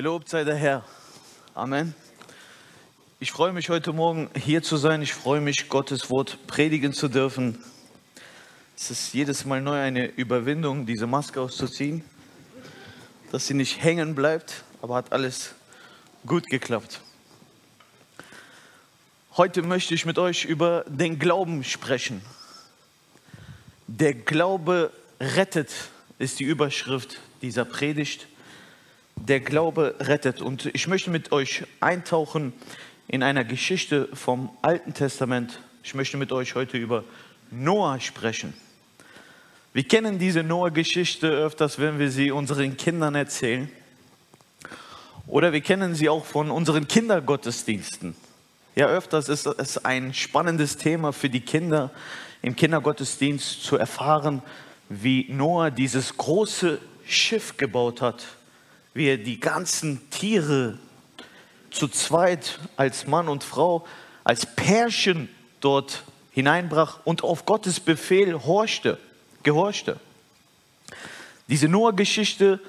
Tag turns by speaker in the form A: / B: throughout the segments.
A: Gelobt sei der Herr. Amen. Ich freue mich heute Morgen hier zu sein. Ich freue mich, Gottes Wort predigen zu dürfen. Es ist jedes Mal neu eine Überwindung, diese Maske auszuziehen, dass sie nicht hängen bleibt, aber hat alles gut geklappt. Heute möchte ich mit euch über den Glauben sprechen. Der Glaube rettet, ist die Überschrift dieser Predigt der Glaube rettet. Und ich möchte mit euch eintauchen in einer Geschichte vom Alten Testament. Ich möchte mit euch heute über Noah sprechen. Wir kennen diese Noah-Geschichte öfters, wenn wir sie unseren Kindern erzählen. Oder wir kennen sie auch von unseren Kindergottesdiensten. Ja, öfters ist es ein spannendes Thema für die Kinder im Kindergottesdienst zu erfahren, wie Noah dieses große Schiff gebaut hat, wie er die ganzen Tiere zu zweit als Mann und Frau, als Pärchen dort hineinbrach und auf Gottes Befehl horchte, gehorchte. Diese Noah-Geschichte,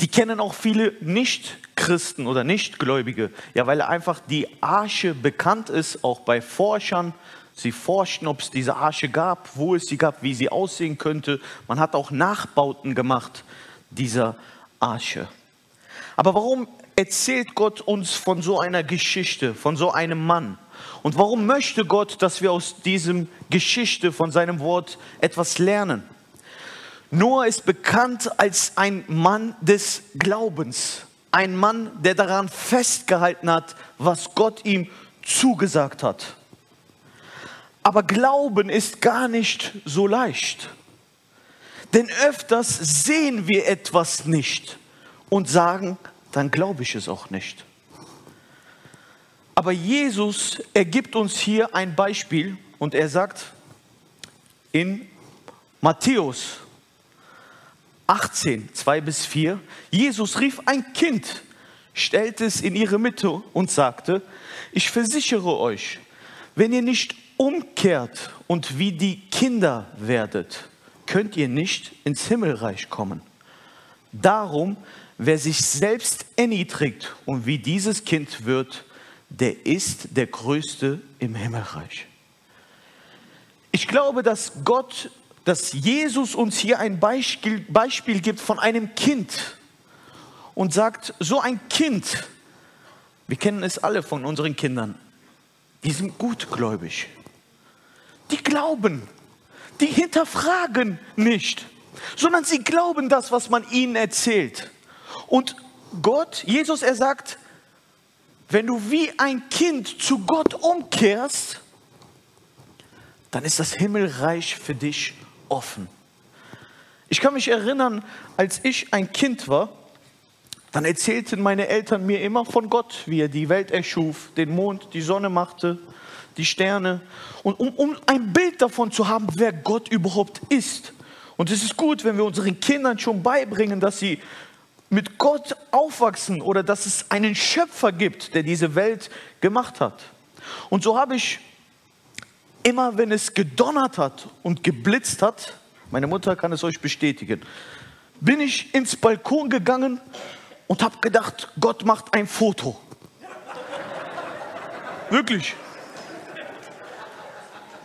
A: die kennen auch viele Nicht-Christen oder Nichtgläubige, ja, weil einfach die Arche bekannt ist, auch bei Forschern. Sie forschten, ob es diese Arche gab, wo es sie gab, wie sie aussehen könnte. Man hat auch Nachbauten gemacht dieser Arche. Arche. Aber warum erzählt Gott uns von so einer Geschichte, von so einem Mann? Und warum möchte Gott, dass wir aus diesem Geschichte von seinem Wort etwas lernen? Noah ist bekannt als ein Mann des Glaubens, ein Mann, der daran festgehalten hat, was Gott ihm zugesagt hat. Aber Glauben ist gar nicht so leicht. Denn öfters sehen wir etwas nicht und sagen, dann glaube ich es auch nicht. Aber Jesus ergibt uns hier ein Beispiel und er sagt in Matthäus 18, 2 bis 4, Jesus rief ein Kind, stellte es in ihre Mitte und sagte, ich versichere euch, wenn ihr nicht umkehrt und wie die Kinder werdet, könnt ihr nicht ins Himmelreich kommen. Darum, wer sich selbst erniedrigt und wie dieses Kind wird, der ist der Größte im Himmelreich. Ich glaube, dass Gott, dass Jesus uns hier ein Beispiel, Beispiel gibt von einem Kind und sagt, so ein Kind, wir kennen es alle von unseren Kindern, die sind gutgläubig. Die glauben die hinterfragen nicht, sondern sie glauben das, was man ihnen erzählt. Und Gott, Jesus, er sagt, wenn du wie ein Kind zu Gott umkehrst, dann ist das Himmelreich für dich offen. Ich kann mich erinnern, als ich ein Kind war, dann erzählten meine Eltern mir immer von Gott, wie er die Welt erschuf, den Mond, die Sonne machte, die Sterne. Und um, um ein Bild davon zu haben, wer Gott überhaupt ist. Und es ist gut, wenn wir unseren Kindern schon beibringen, dass sie mit Gott aufwachsen oder dass es einen Schöpfer gibt, der diese Welt gemacht hat. Und so habe ich immer, wenn es gedonnert hat und geblitzt hat, meine Mutter kann es euch bestätigen, bin ich ins Balkon gegangen und habe gedacht, Gott macht ein Foto. Wirklich.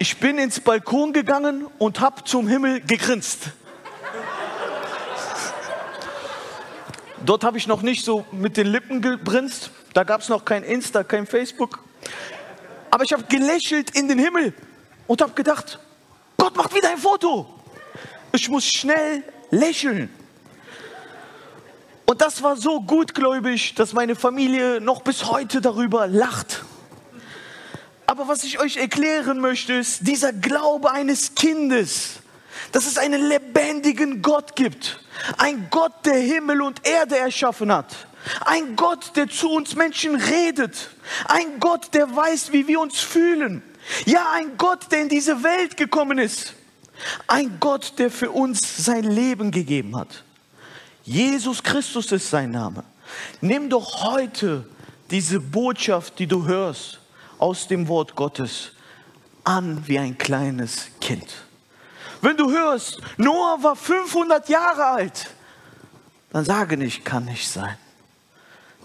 A: Ich bin ins Balkon gegangen und habe zum Himmel gegrinst. Dort habe ich noch nicht so mit den Lippen gegrinst. Da gab es noch kein Insta, kein Facebook. Aber ich habe gelächelt in den Himmel und habe gedacht, Gott macht wieder ein Foto. Ich muss schnell lächeln. Und das war so gutgläubig, dass meine Familie noch bis heute darüber lacht. Aber was ich euch erklären möchte, ist dieser Glaube eines Kindes, dass es einen lebendigen Gott gibt. Ein Gott, der Himmel und Erde erschaffen hat. Ein Gott, der zu uns Menschen redet. Ein Gott, der weiß, wie wir uns fühlen. Ja, ein Gott, der in diese Welt gekommen ist. Ein Gott, der für uns sein Leben gegeben hat. Jesus Christus ist sein Name. Nimm doch heute diese Botschaft, die du hörst, aus dem Wort Gottes an wie ein kleines Kind. Wenn du hörst, Noah war 500 Jahre alt, dann sage nicht, kann nicht sein.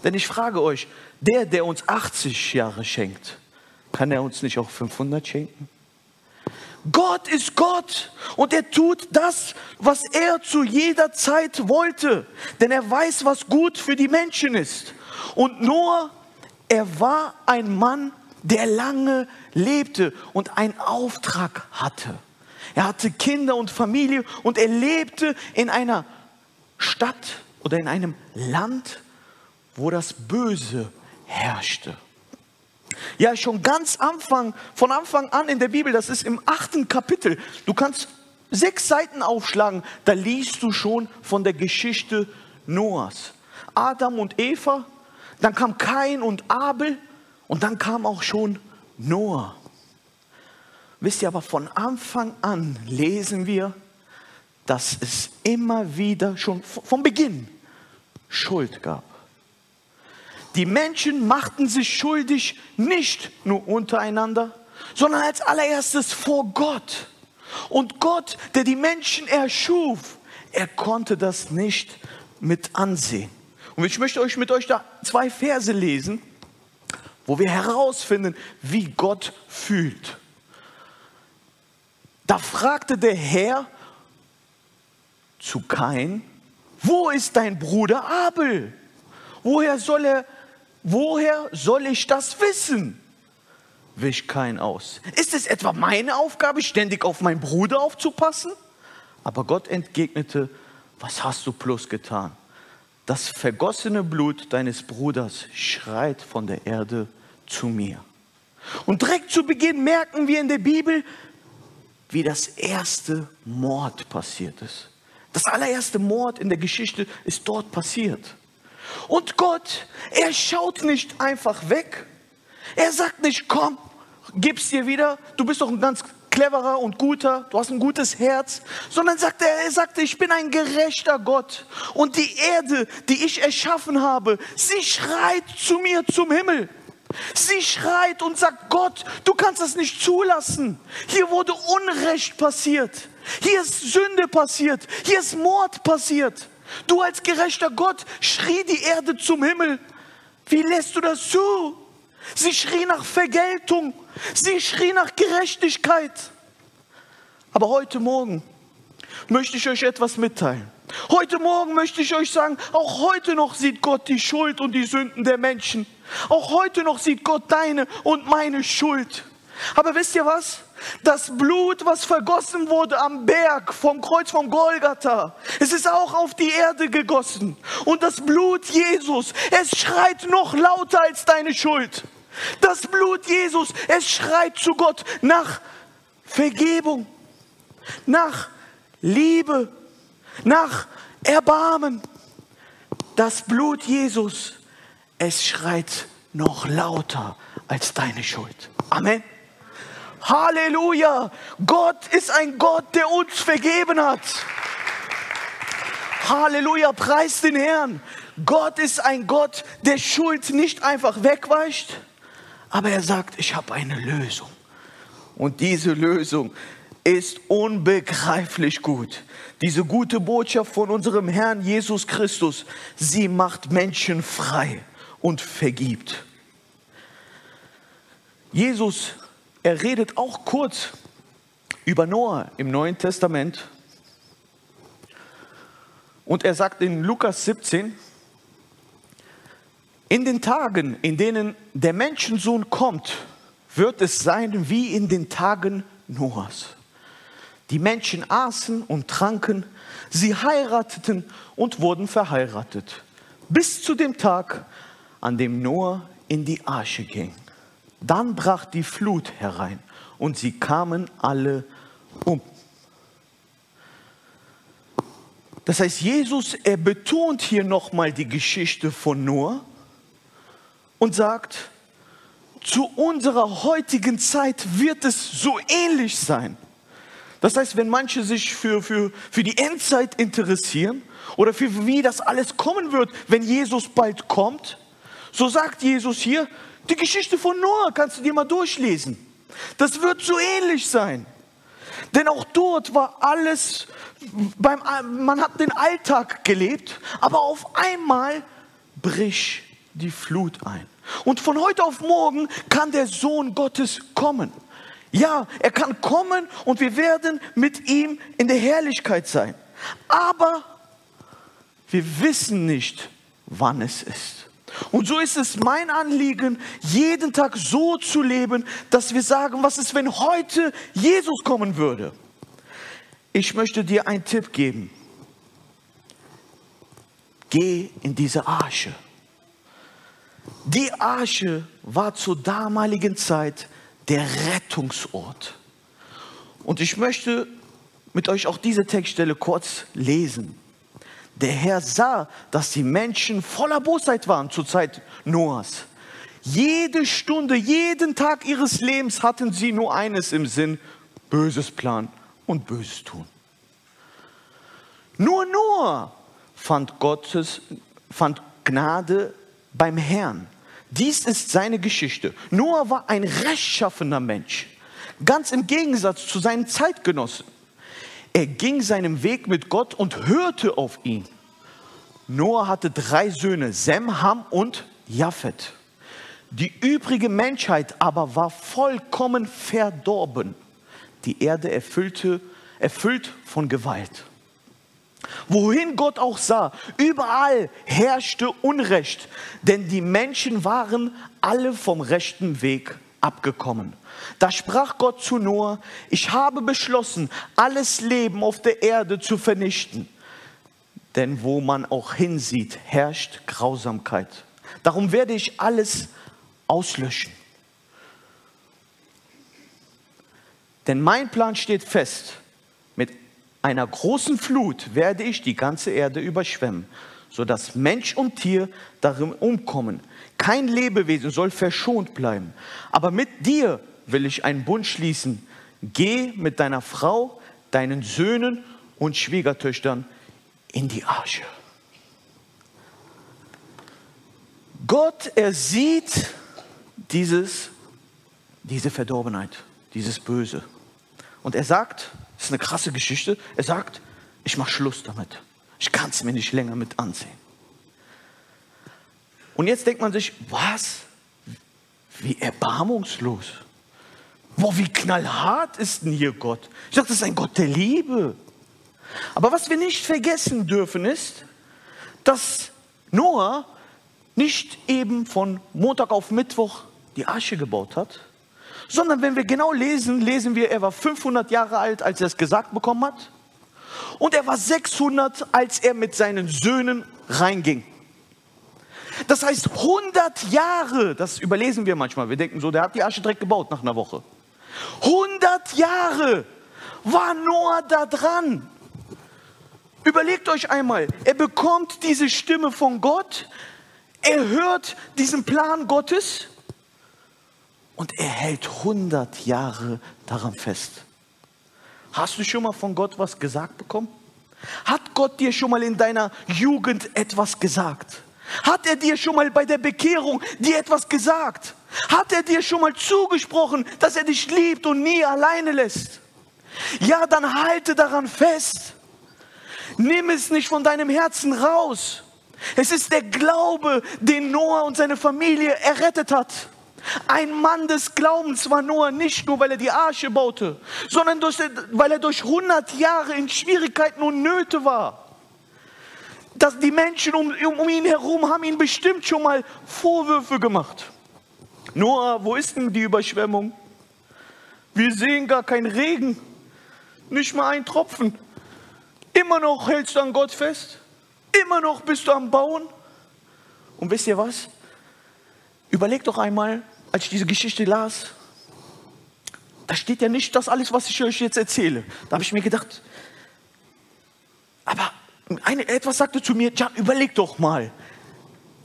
A: Denn ich frage euch, der, der uns 80 Jahre schenkt, kann er uns nicht auch 500 schenken? Gott ist Gott und er tut das, was er zu jeder Zeit wollte, denn er weiß, was gut für die Menschen ist. Und Noah, er war ein Mann, der lange lebte und einen Auftrag hatte. Er hatte Kinder und Familie und er lebte in einer Stadt oder in einem Land, wo das Böse herrschte. Ja, schon ganz Anfang, von Anfang an in der Bibel, das ist im achten Kapitel. Du kannst sechs Seiten aufschlagen, da liest du schon von der Geschichte Noahs. Adam und Eva, dann kam Kain und Abel und dann kam auch schon Noah. Wisst ihr aber, von Anfang an lesen wir, dass es immer wieder schon vom Beginn Schuld gab. Die Menschen machten sich schuldig nicht nur untereinander, sondern als allererstes vor Gott. Und Gott, der die Menschen erschuf, er konnte das nicht mit ansehen. Und ich möchte euch mit euch da zwei Verse lesen, wo wir herausfinden, wie Gott fühlt. Da fragte der Herr zu Kain, wo ist dein Bruder Abel? Woher soll er woher soll ich das wissen? Wich kein aus. Ist es etwa meine Aufgabe, ständig auf meinen Bruder aufzupassen? Aber Gott entgegnete, was hast du bloß getan? Das vergossene Blut deines Bruders schreit von der Erde zu mir. Und direkt zu Beginn merken wir in der Bibel, wie das erste Mord passiert ist. Das allererste Mord in der Geschichte ist dort passiert. Und Gott, er schaut nicht einfach weg. Er sagt nicht, komm, gib's dir wieder, du bist doch ein ganz cleverer und guter, du hast ein gutes Herz, sondern sagt er, er sagte, ich bin ein gerechter Gott und die Erde, die ich erschaffen habe, sie schreit zu mir zum Himmel. Sie schreit und sagt, Gott, du kannst das nicht zulassen. Hier wurde Unrecht passiert. Hier ist Sünde passiert. Hier ist Mord passiert. Du als gerechter Gott schrie die Erde zum Himmel. Wie lässt du das zu? Sie schrie nach Vergeltung. Sie schrie nach Gerechtigkeit. Aber heute Morgen möchte ich euch etwas mitteilen. Heute Morgen möchte ich euch sagen, auch heute noch sieht Gott die Schuld und die Sünden der Menschen. Auch heute noch sieht Gott deine und meine Schuld. Aber wisst ihr was? Das Blut, was vergossen wurde am Berg vom Kreuz von Golgatha, es ist auch auf die Erde gegossen. Und das Blut Jesus, es schreit noch lauter als deine Schuld. Das Blut Jesus, es schreit zu Gott nach Vergebung, nach Liebe, nach Erbarmen. Das Blut Jesus, es schreit noch lauter als deine Schuld. Amen. Halleluja! Gott ist ein Gott, der uns vergeben hat. Halleluja, preis den Herrn. Gott ist ein Gott, der Schuld nicht einfach wegweicht, aber er sagt, ich habe eine Lösung. Und diese Lösung ist unbegreiflich gut. Diese gute Botschaft von unserem Herrn Jesus Christus, sie macht Menschen frei und vergibt. Jesus er redet auch kurz über Noah im Neuen Testament. Und er sagt in Lukas 17, in den Tagen, in denen der Menschensohn kommt, wird es sein wie in den Tagen Noahs. Die Menschen aßen und tranken, sie heirateten und wurden verheiratet, bis zu dem Tag, an dem Noah in die Arche ging. Dann brach die Flut herein und sie kamen alle um. Das heißt, Jesus, er betont hier nochmal die Geschichte von Noah und sagt, zu unserer heutigen Zeit wird es so ähnlich sein. Das heißt, wenn manche sich für, für, für die Endzeit interessieren oder für wie das alles kommen wird, wenn Jesus bald kommt, so sagt Jesus hier, die Geschichte von Noah kannst du dir mal durchlesen. Das wird so ähnlich sein. Denn auch dort war alles, beim, man hat den Alltag gelebt, aber auf einmal bricht die Flut ein. Und von heute auf morgen kann der Sohn Gottes kommen. Ja, er kann kommen und wir werden mit ihm in der Herrlichkeit sein. Aber wir wissen nicht, wann es ist. Und so ist es mein Anliegen, jeden Tag so zu leben, dass wir sagen, was ist, wenn heute Jesus kommen würde? Ich möchte dir einen Tipp geben. Geh in diese Arche. Die Arche war zur damaligen Zeit der Rettungsort. Und ich möchte mit euch auch diese Textstelle kurz lesen. Der Herr sah, dass die Menschen voller Bosheit waren zur Zeit Noahs. Jede Stunde, jeden Tag ihres Lebens hatten sie nur eines im Sinn, Böses Plan und Böses tun. Nur Noah fand Gottes, fand Gnade beim Herrn. Dies ist seine Geschichte. Noah war ein rechtschaffener Mensch, ganz im Gegensatz zu seinen Zeitgenossen. Er ging seinem Weg mit Gott und hörte auf ihn. Noah hatte drei Söhne, Sem, Ham und Japhet. Die übrige Menschheit aber war vollkommen verdorben. Die Erde erfüllte, erfüllt von Gewalt. Wohin Gott auch sah, überall herrschte Unrecht, denn die Menschen waren alle vom rechten Weg abgekommen. Da sprach Gott zu Noah, ich habe beschlossen, alles Leben auf der Erde zu vernichten. Denn wo man auch hinsieht, herrscht Grausamkeit. Darum werde ich alles auslöschen. Denn mein Plan steht fest. Einer großen Flut werde ich die ganze Erde überschwemmen, sodass Mensch und Tier darin umkommen. Kein Lebewesen soll verschont bleiben. Aber mit dir will ich einen Bund schließen. Geh mit deiner Frau, deinen Söhnen und Schwiegertöchtern in die Arche. Gott, er sieht dieses, diese Verdorbenheit, dieses Böse. Und er sagt, das ist eine krasse Geschichte, er sagt, ich mache Schluss damit. Ich kann es mir nicht länger mit ansehen. Und jetzt denkt man sich, was? Wie erbarmungslos. Boah, wie knallhart ist denn hier Gott? Ich dachte, das ist ein Gott der Liebe. Aber was wir nicht vergessen dürfen ist, dass Noah nicht eben von Montag auf Mittwoch die Arche gebaut hat, sondern wenn wir genau lesen, lesen wir, er war 500 Jahre alt, als er es gesagt bekommen hat. Und er war 600, als er mit seinen Söhnen reinging. Das heißt 100 Jahre, das überlesen wir manchmal. Wir denken so, der hat die Arche direkt gebaut nach einer Woche. 100 Jahre war Noah da dran. Überlegt euch einmal, er bekommt diese Stimme von Gott, er hört diesen Plan Gottes und er hält 100 Jahre daran fest. Hast du schon mal von Gott was gesagt bekommen? Hat Gott dir schon mal in deiner Jugend etwas gesagt? Hat er dir schon mal bei der Bekehrung dir etwas gesagt? Hat er dir schon mal zugesprochen, dass er dich liebt und nie alleine lässt? Ja, dann halte daran fest. Nimm es nicht von deinem Herzen raus. Es ist der Glaube, den Noah und seine Familie errettet hat. Ein Mann des Glaubens war Noah nicht nur, weil er die Arche baute, sondern durch, weil er durch 100 Jahre in Schwierigkeiten und Nöte war. Dass die Menschen um, um ihn herum haben ihn bestimmt schon mal Vorwürfe gemacht. Noah, wo ist denn die Überschwemmung? Wir sehen gar keinen Regen, nicht mal einen Tropfen. Immer noch hältst du an Gott fest. Immer noch bist du am Bauen. Und wisst ihr was? Überleg doch einmal, als ich diese Geschichte las, da steht ja nicht das alles, was ich euch jetzt erzähle. Da habe ich mir gedacht, aber eine, etwas sagte zu mir, ja, überleg doch mal,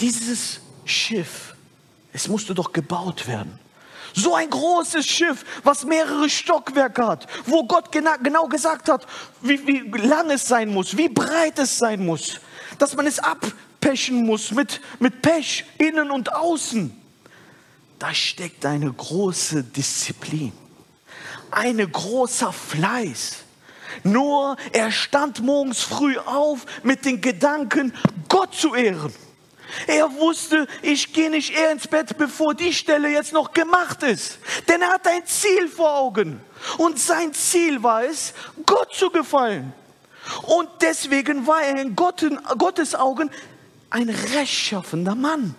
A: dieses Schiff, es musste doch gebaut werden. So ein großes Schiff, was mehrere Stockwerke hat, wo Gott genau, genau gesagt hat, wie, wie lang es sein muss, wie breit es sein muss, dass man es abpechen muss mit, mit Pech, innen und außen. Da steckt eine große Disziplin, ein großer Fleiß. Nur er stand morgens früh auf mit den Gedanken, Gott zu ehren. Er wusste, ich gehe nicht eher ins Bett, bevor die Stelle jetzt noch gemacht ist. Denn er hat ein Ziel vor Augen. Und sein Ziel war es, Gott zu gefallen. Und deswegen war er in Gottes Augen ein rechtschaffender Mann.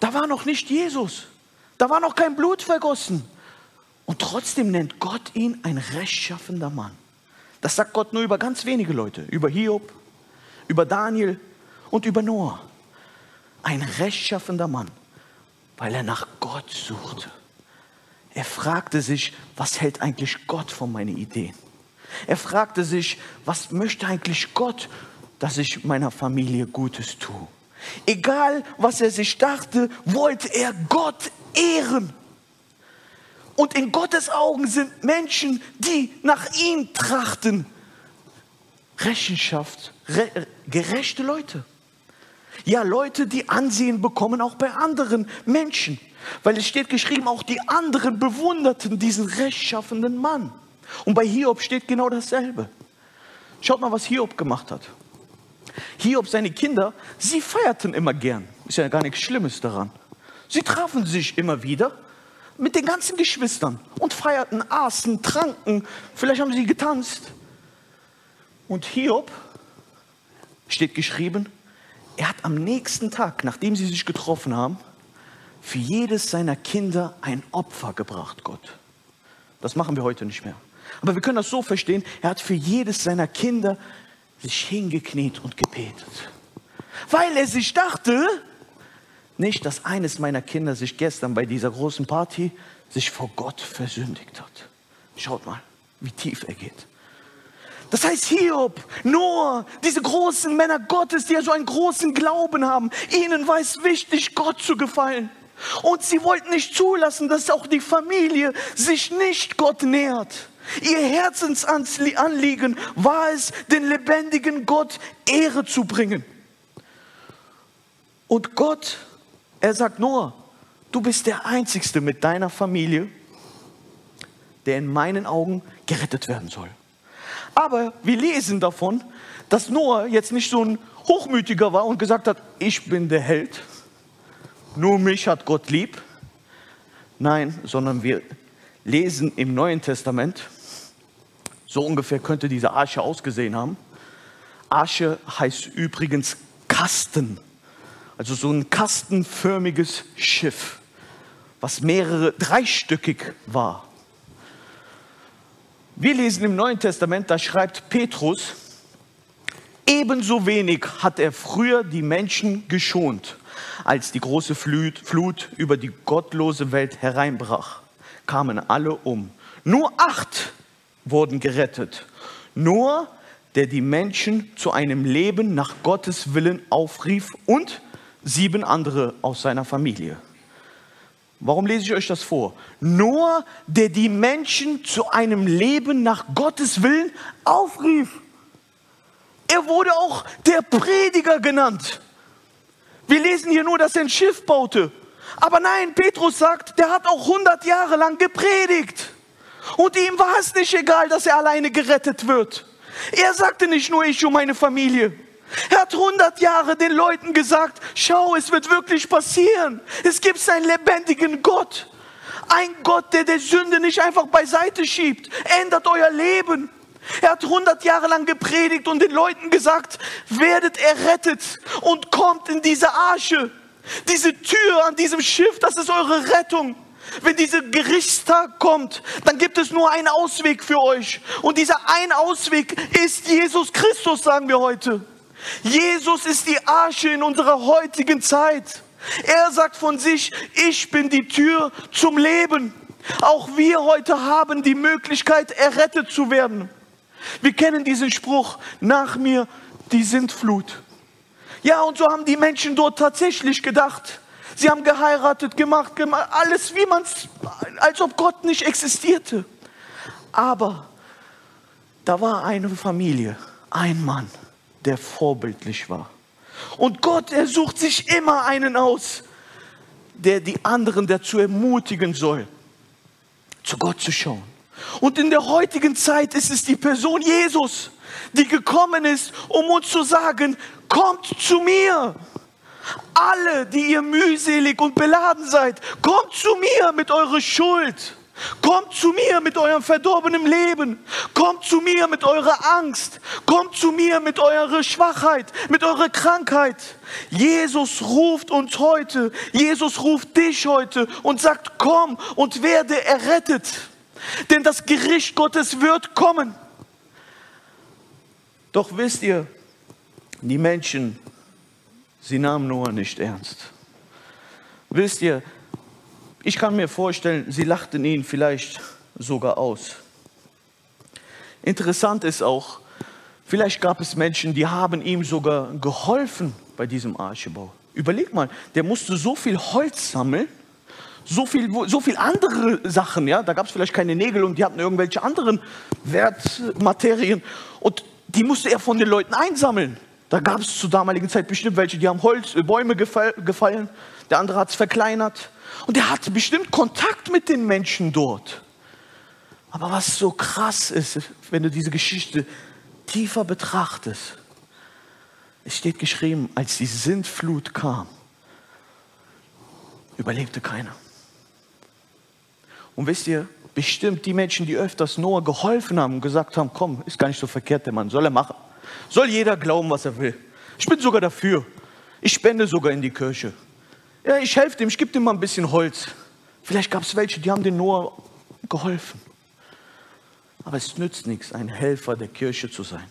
A: Da war noch nicht Jesus. Da war noch kein Blut vergossen. Und trotzdem nennt Gott ihn ein rechtschaffender Mann. Das sagt Gott nur über ganz wenige Leute. Über Hiob, über Daniel und über Noah. Ein rechtschaffender Mann, weil er nach Gott suchte. Er fragte sich, was hält eigentlich Gott von meinen Ideen? Er fragte sich, was möchte eigentlich Gott, dass ich meiner Familie Gutes tue? Egal, was er sich dachte, wollte er Gott ehren. Und in Gottes Augen sind Menschen, die nach ihm trachten, Rechenschaft, re, gerechte Leute. Ja, Leute, die Ansehen bekommen, auch bei anderen Menschen. Weil es steht geschrieben, auch die anderen bewunderten diesen rechtschaffenden Mann. Und bei Hiob steht genau dasselbe. Schaut mal, was Hiob gemacht hat. Hiob, seine Kinder, sie feierten immer gern. Ist ja gar nichts Schlimmes daran. Sie trafen sich immer wieder mit den ganzen Geschwistern und feierten, aßen, tranken. Vielleicht haben sie getanzt. Und Hiob, steht geschrieben, er hat am nächsten Tag, nachdem sie sich getroffen haben, für jedes seiner Kinder ein Opfer gebracht, Gott. Das machen wir heute nicht mehr. Aber wir können das so verstehen, er hat für jedes seiner Kinder sich hingekniet und gebetet. Weil er sich dachte, nicht, dass eines meiner Kinder sich gestern bei dieser großen Party sich vor Gott versündigt hat. Schaut mal, wie tief er geht. Das heißt, Hiob, Noah, diese großen Männer Gottes, die ja so einen großen Glauben haben, ihnen war es wichtig, Gott zu gefallen. Und sie wollten nicht zulassen, dass auch die Familie sich nicht Gott nähert. Ihr Herzensanliegen war es, den lebendigen Gott Ehre zu bringen. Und Gott, er sagt Noah, du bist der Einzige mit deiner Familie, der in meinen Augen gerettet werden soll. Aber wir lesen davon, dass Noah jetzt nicht so ein Hochmütiger war und gesagt hat, ich bin der Held, nur mich hat Gott lieb. Nein, sondern wir lesen im Neuen Testament, so ungefähr könnte diese Arche ausgesehen haben. Arche heißt übrigens Kasten, also so ein kastenförmiges Schiff, was mehrere dreistöckig war. Wir lesen im Neuen Testament, da schreibt Petrus, ebenso wenig hat er früher die Menschen geschont, als die große Flut über die gottlose Welt hereinbrach, kamen alle um. Nur acht wurden gerettet. Nur der die Menschen zu einem Leben nach Gottes Willen aufrief und sieben andere aus seiner Familie. Warum lese ich euch das vor? Nur der die Menschen zu einem Leben nach Gottes Willen aufrief. Er wurde auch der Prediger genannt. Wir lesen hier nur, dass er ein Schiff baute. Aber nein, Petrus sagt, der hat auch 100 Jahre lang gepredigt. Und ihm war es nicht egal, dass er alleine gerettet wird. Er sagte nicht nur ich und meine Familie. Er hat 100 Jahre den Leuten gesagt, schau, es wird wirklich passieren. Es gibt einen lebendigen Gott. Ein Gott, der der Sünde nicht einfach beiseite schiebt. Ändert euer Leben. Er hat 100 Jahre lang gepredigt und den Leuten gesagt, werdet errettet und kommt in diese Arche. Diese Tür an diesem Schiff, das ist eure Rettung. Wenn dieser Gerichtstag kommt, dann gibt es nur einen Ausweg für euch. Und dieser ein Ausweg ist Jesus Christus, sagen wir heute. Jesus ist die Arche in unserer heutigen Zeit. Er sagt von sich, ich bin die Tür zum Leben. Auch wir heute haben die Möglichkeit, errettet zu werden. Wir kennen diesen Spruch, nach mir die Sintflut. Ja, und so haben die Menschen dort tatsächlich gedacht. Sie haben geheiratet, gemacht, gemacht, alles wie man es, als ob Gott nicht existierte. Aber da war eine Familie, ein Mann, der vorbildlich war. Und Gott, er sucht sich immer einen aus, der die anderen dazu ermutigen soll, zu Gott zu schauen. Und in der heutigen Zeit ist es die Person Jesus, die gekommen ist, um uns zu sagen, kommt zu mir. Alle, die ihr mühselig und beladen seid, kommt zu mir mit eurer Schuld. Kommt zu mir mit eurem verdorbenen Leben. Kommt zu mir mit eurer Angst. Kommt zu mir mit eurer Schwachheit, mit eurer Krankheit. Jesus ruft uns heute. Jesus ruft dich heute und sagt, komm und werde errettet. Denn das Gericht Gottes wird kommen. Doch wisst ihr, die Menschen, sie nahmen Noah nicht ernst. Wisst ihr, ich kann mir vorstellen, sie lachten ihn vielleicht sogar aus. Interessant ist auch, vielleicht gab es Menschen, die haben ihm sogar geholfen bei diesem Archebau. Überleg mal, der musste so viel Holz sammeln, so viel, so viel andere Sachen, ja, da gab es vielleicht keine Nägel und die hatten irgendwelche anderen Wertmaterien und die musste er von den Leuten einsammeln. Da gab es zur damaligen Zeit bestimmt welche, die haben Holz, äh, Bäume gefallen, der andere hat es verkleinert. Und er hatte bestimmt Kontakt mit den Menschen dort. Aber was so krass ist, wenn du diese Geschichte tiefer betrachtest, es steht geschrieben, als die Sintflut kam, überlebte keiner. Und wisst ihr, bestimmt die Menschen, die öfters Noah geholfen haben und gesagt haben, komm, ist gar nicht so verkehrt, der Mann, soll er machen. Soll jeder glauben, was er will. Ich bin sogar dafür. Ich spende sogar in die Kirche. Ja, ich helfe dem, ich gebe dem mal ein bisschen Holz. Vielleicht gab es welche, die haben dem Noah geholfen. Aber es nützt nichts, ein Helfer der Kirche zu sein.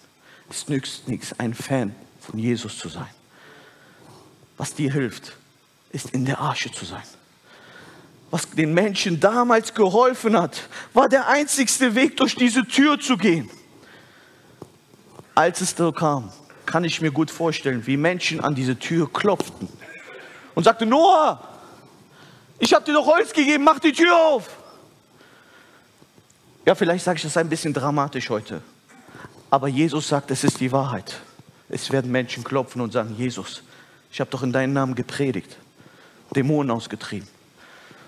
A: Es nützt nichts, ein Fan von Jesus zu sein. Was dir hilft, ist in der Arche zu sein. Was den Menschen damals geholfen hat, war der einzigste Weg, durch diese Tür zu gehen. Als es da kam, kann ich mir gut vorstellen, wie Menschen an diese Tür klopften und sagte, Noah, ich habe dir doch Holz gegeben, mach die Tür auf. Ja, vielleicht sage ich das ein bisschen dramatisch heute. Aber Jesus sagt, es ist die Wahrheit. Es werden Menschen klopfen und sagen, Jesus, ich habe doch in deinem Namen gepredigt, Dämonen ausgetrieben.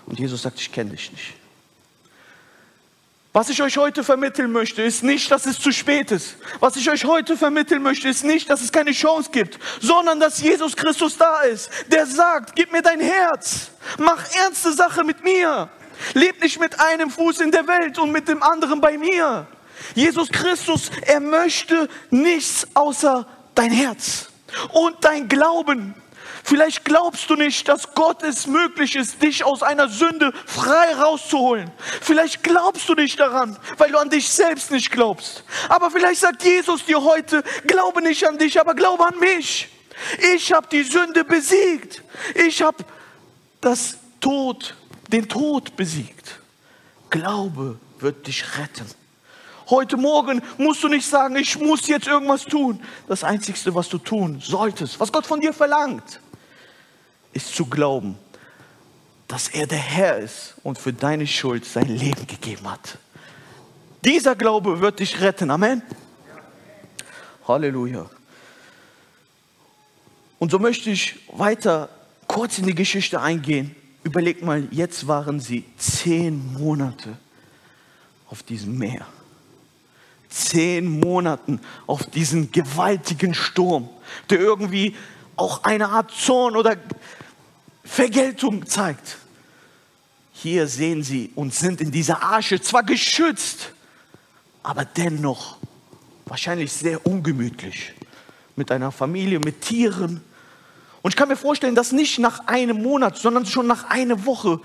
A: Und Jesus sagt, ich kenne dich nicht. Was ich euch heute vermitteln möchte, ist nicht, dass es zu spät ist. Was ich euch heute vermitteln möchte, ist nicht, dass es keine Chance gibt, sondern dass Jesus Christus da ist, der sagt, gib mir dein Herz, mach ernste Sache mit mir. Leb nicht mit einem Fuß in der Welt und mit dem anderen bei mir. Jesus Christus, er möchte nichts außer dein Herz und dein Glauben. Vielleicht glaubst du nicht, dass Gott es möglich ist, dich aus einer Sünde frei rauszuholen. Vielleicht glaubst du nicht daran, weil du an dich selbst nicht glaubst. Aber vielleicht sagt Jesus dir heute, glaube nicht an dich, aber glaube an mich. Ich habe die Sünde besiegt. Ich habe das Tod, den Tod besiegt. Glaube wird dich retten. Heute Morgen musst du nicht sagen, ich muss jetzt irgendwas tun. Das Einzige, was du tun solltest, was Gott von dir verlangt, ist zu glauben, dass er der Herr ist und für deine Schuld sein Leben gegeben hat. Dieser Glaube wird dich retten. Amen. Halleluja. Und so möchte ich weiter kurz in die Geschichte eingehen. Überleg mal, jetzt waren sie zehn Monate auf diesem Meer. Zehn Monaten auf diesen gewaltigen Sturm, der irgendwie auch eine Art Zorn oder Vergeltung zeigt. Hier sehen sie und sind in dieser Arche zwar geschützt, aber dennoch wahrscheinlich sehr ungemütlich. Mit einer Familie, mit Tieren. Und ich kann mir vorstellen, dass nicht nach einem Monat, sondern schon nach einer Woche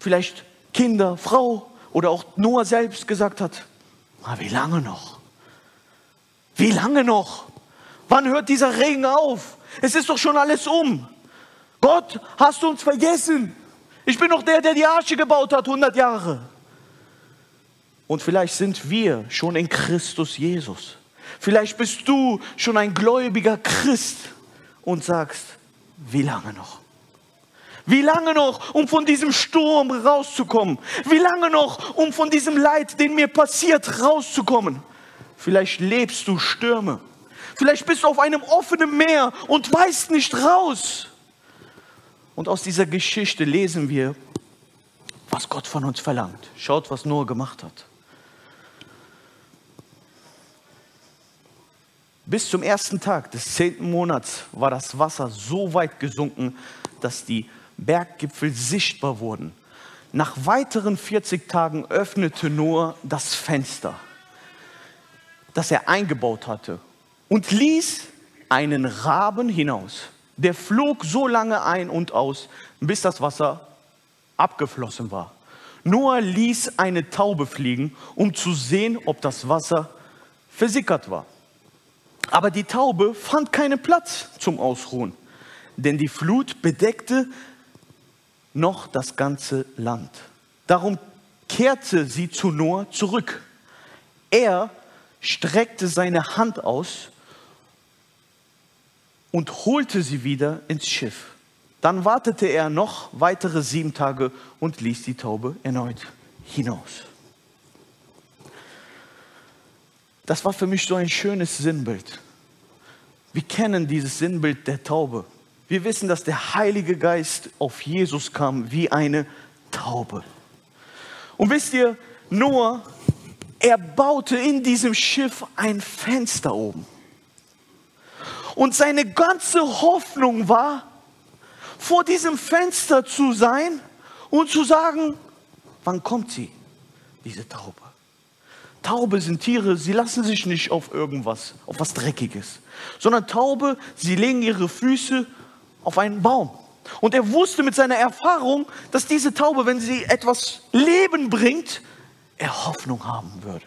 A: vielleicht Kinder, Frau oder auch Noah selbst gesagt hat, ah, wie lange noch? Wie lange noch? Wann hört dieser Regen auf? Es ist doch schon alles um. Gott, hast du uns vergessen? Ich bin doch der, der die Arche gebaut hat, 100 Jahre. Und vielleicht sind wir schon in Christus Jesus. Vielleicht bist du schon ein gläubiger Christ und sagst, wie lange noch? Wie lange noch, um von diesem Sturm rauszukommen? Wie lange noch, um von diesem Leid, den mir passiert, rauszukommen? Vielleicht lebst du Stürme. Vielleicht bist du auf einem offenen Meer und weißt nicht raus. Und aus dieser Geschichte lesen wir, was Gott von uns verlangt. Schaut, was Noah gemacht hat. Bis zum ersten Tag des zehnten Monats war das Wasser so weit gesunken, dass die Berggipfel sichtbar wurden. Nach weiteren 40 Tagen öffnete Noah das Fenster, das er eingebaut hatte, und ließ einen Raben hinaus. Der flog so lange ein und aus, bis das Wasser abgeflossen war. Noah ließ eine Taube fliegen, um zu sehen, ob das Wasser versickert war. Aber die Taube fand keinen Platz zum Ausruhen, denn die Flut bedeckte noch das ganze Land. Darum kehrte sie zu Noah zurück. Er streckte seine Hand aus und holte sie wieder ins Schiff. Dann wartete er noch weitere sieben Tage und ließ die Taube erneut hinaus. Das war für mich so ein schönes Sinnbild. Wir kennen dieses Sinnbild der Taube. Wir wissen, dass der Heilige Geist auf Jesus kam wie eine Taube. Und wisst ihr, Noah, er baute in diesem Schiff ein Fenster oben. Und seine ganze Hoffnung war, vor diesem Fenster zu sein und zu sagen, wann kommt sie, diese Taube? Taube sind Tiere, sie lassen sich nicht auf irgendwas, auf was Dreckiges, sondern Taube, sie legen ihre Füße auf einen Baum. Und er wusste mit seiner Erfahrung, dass diese Taube, wenn sie etwas Leben bringt, er Hoffnung haben würde.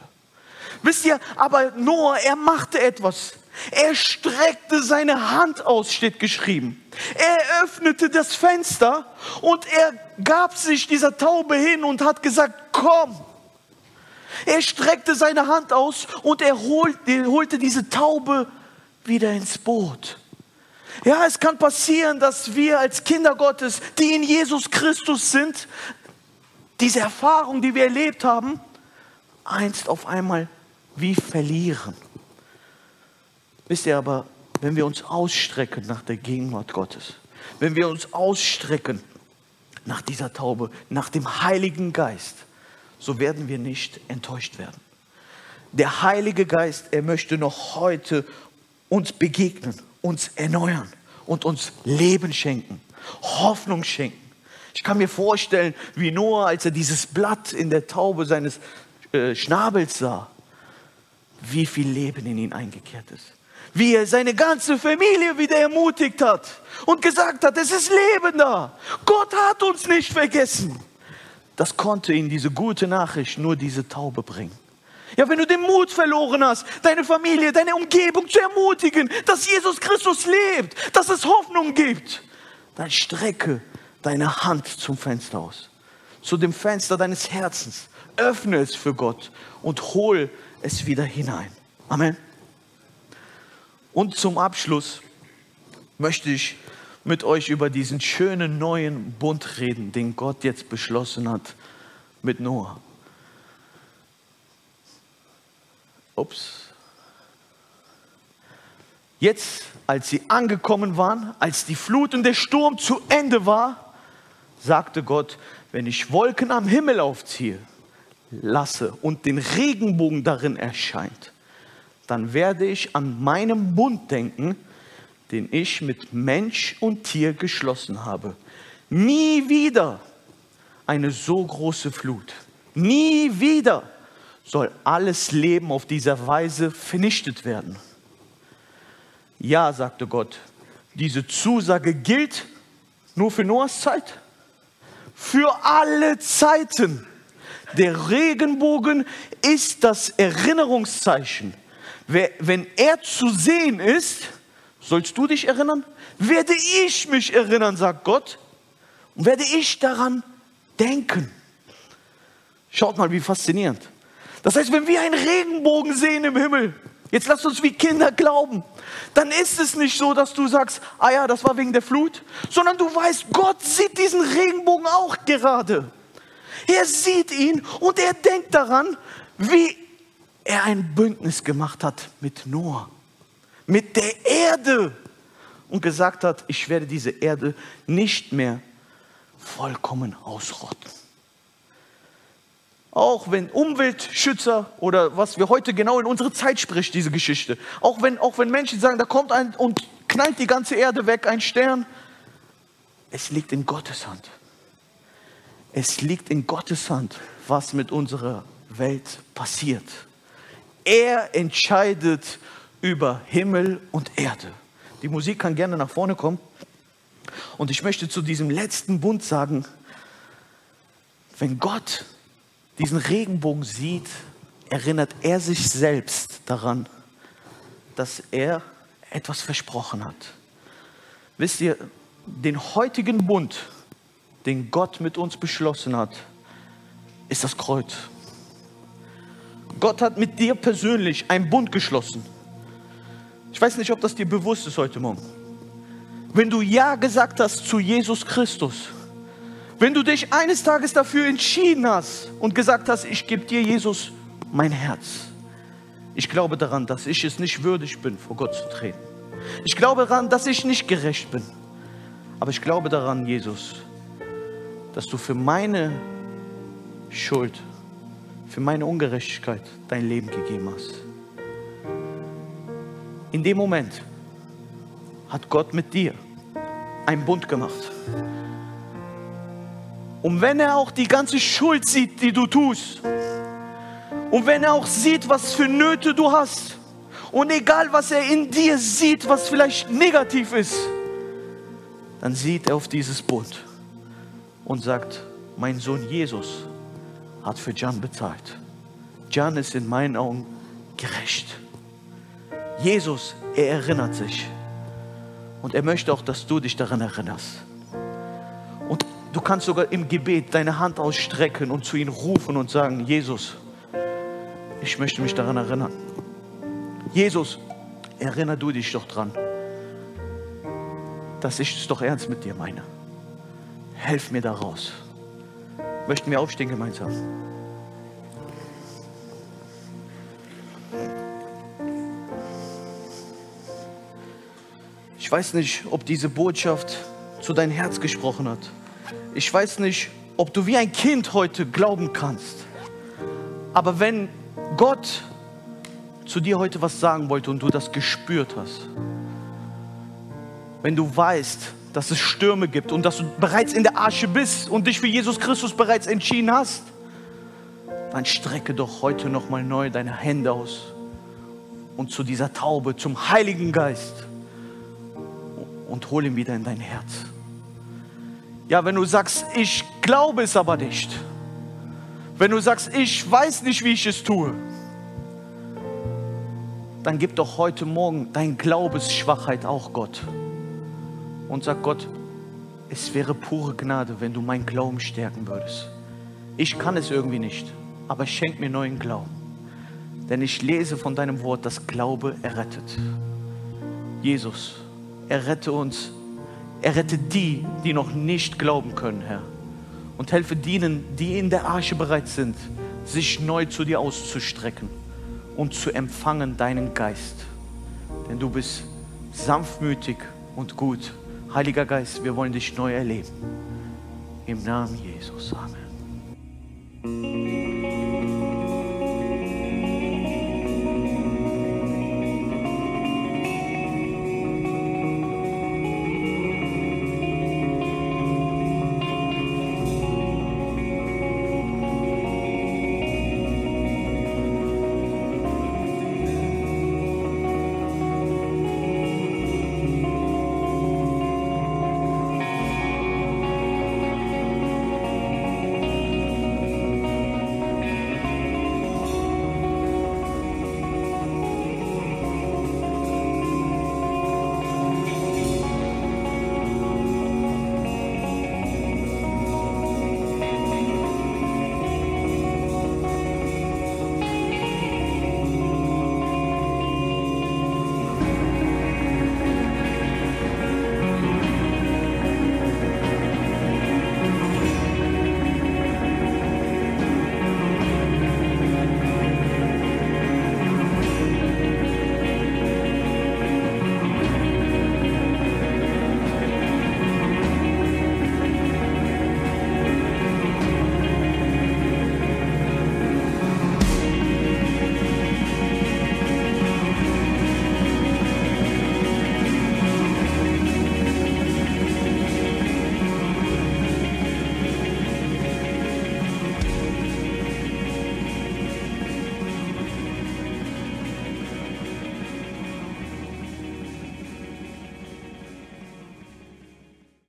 A: Wisst ihr, aber Noah, er machte etwas. Er streckte seine Hand aus, steht geschrieben. Er öffnete das Fenster und er gab sich dieser Taube hin und hat gesagt, komm. Er streckte seine Hand aus und er holte, diese Taube wieder ins Boot. Ja, es kann passieren, dass wir als Kinder Gottes, die in Jesus Christus sind, diese Erfahrung, die wir erlebt haben, einst auf einmal wie verlieren. Wisst ihr aber, wenn wir uns ausstrecken nach der Gegenwart Gottes, wenn wir uns ausstrecken nach dieser Taube, nach dem Heiligen Geist, so werden wir nicht enttäuscht werden. Der Heilige Geist, er möchte noch heute uns begegnen, uns erneuern und uns Leben schenken, Hoffnung schenken. Ich kann mir vorstellen, wie Noah, als er dieses Blatt in der Taube seines äh, Schnabels sah, wie viel Leben in ihn eingekehrt ist wie er seine ganze Familie wieder ermutigt hat und gesagt hat, es ist Leben da. Gott hat uns nicht vergessen. Das konnte ihn diese gute Nachricht nur diese Taube bringen. Ja, wenn du den Mut verloren hast, deine Familie, deine Umgebung zu ermutigen, dass Jesus Christus lebt, dass es Hoffnung gibt, dann strecke deine Hand zum Fenster aus, zu dem Fenster deines Herzens. Öffne es für Gott und hol es wieder hinein. Amen. Und zum Abschluss möchte ich mit euch über diesen schönen neuen Bund reden, den Gott jetzt beschlossen hat mit Noah. Ups. Jetzt, als sie angekommen waren, als die Flut und der Sturm zu Ende war, sagte Gott, wenn ich Wolken am Himmel aufziehe, lasse und den Regenbogen darin erscheint, dann werde ich an meinen Bund denken, den ich mit Mensch und Tier geschlossen habe. Nie wieder eine so große Flut. Nie wieder soll alles Leben auf dieser Weise vernichtet werden. Ja, sagte Gott, diese Zusage gilt nur für Noahs Zeit. Für alle Zeiten. Der Regenbogen ist das Erinnerungszeichen wenn er zu sehen ist, sollst du dich erinnern? Werde ich mich erinnern, sagt Gott, und werde ich daran denken. Schaut mal, wie faszinierend. Das heißt, wenn wir einen Regenbogen sehen im Himmel, jetzt lasst uns wie Kinder glauben, dann ist es nicht so, dass du sagst, ah ja, das war wegen der Flut, sondern du weißt, Gott sieht diesen Regenbogen auch gerade. Er sieht ihn und er denkt daran, wie er ein Bündnis gemacht hat mit Noah, mit der Erde und gesagt hat, ich werde diese Erde nicht mehr vollkommen ausrotten. Auch wenn Umweltschützer oder was wir heute genau in unserer Zeit spricht, diese Geschichte. Auch wenn, auch wenn Menschen sagen, da kommt ein und knallt die ganze Erde weg, ein Stern. Es liegt in Gottes Hand. Es liegt in Gottes Hand, was mit unserer Welt passiert. Er entscheidet über Himmel und Erde. Die Musik kann gerne nach vorne kommen. Und ich möchte zu diesem letzten Bund sagen, wenn Gott diesen Regenbogen sieht, erinnert er sich selbst daran, dass er etwas versprochen hat. Wisst ihr, den heutigen Bund, den Gott mit uns beschlossen hat, ist das Kreuz. Gott hat mit dir persönlich einen Bund geschlossen. Ich weiß nicht, ob das dir bewusst ist heute Morgen. Wenn du Ja gesagt hast zu Jesus Christus, wenn du dich eines Tages dafür entschieden hast und gesagt hast, ich gebe dir, Jesus, mein Herz. Ich glaube daran, dass ich es nicht würdig bin, vor Gott zu treten. Ich glaube daran, dass ich nicht gerecht bin. Aber ich glaube daran, Jesus, dass du für meine Schuld, für meine Ungerechtigkeit dein Leben gegeben hast. In dem Moment hat Gott mit dir einen Bund gemacht. Und wenn er auch die ganze Schuld sieht, die du tust, und wenn er auch sieht, was für Nöte du hast, und egal was er in dir sieht, was vielleicht negativ ist, dann sieht er auf dieses Bund und sagt, mein Sohn Jesus hat für Jan bezahlt. Jan ist in meinen Augen gerecht. Jesus, er erinnert sich. Und er möchte auch, dass du dich daran erinnerst. Du kannst sogar im Gebet deine Hand ausstrecken und zu ihm rufen und sagen, Jesus, ich möchte mich daran erinnern. Jesus, erinner du dich doch dran, dass ich es doch ernst mit dir meine. Helf mir daraus. Möchten wir aufstehen gemeinsam? Ich weiß nicht, ob diese Botschaft zu dein Herz gesprochen hat. Ich weiß nicht, ob du wie ein Kind heute glauben kannst. Aber wenn Gott zu dir heute was sagen wollte und du das gespürt hast, wenn du weißt, dass es Stürme gibt und dass du bereits in der Arche bist und dich für Jesus Christus bereits entschieden hast, dann strecke doch heute noch mal neu deine Hände aus und zu dieser Taube, zum Heiligen Geist und hol ihn wieder in dein Herz. Ja, wenn du sagst, ich glaube es aber nicht. Wenn du sagst, ich weiß nicht, wie ich es tue, dann gib doch heute Morgen dein Glaubensschwachheit auch Gott. Und sag Gott, es wäre pure Gnade, wenn du meinen Glauben stärken würdest. Ich kann es irgendwie nicht, aber schenk mir neuen Glauben. Denn ich lese von deinem Wort, dass Glaube errettet. Jesus, errette uns Errette die, die noch nicht glauben können, Herr. Und helfe denen, die in der Arche bereit sind, sich neu zu dir auszustrecken und zu empfangen deinen Geist. Denn du bist sanftmütig und gut. Heiliger Geist, wir wollen dich neu erleben. Im Namen Jesus. Amen.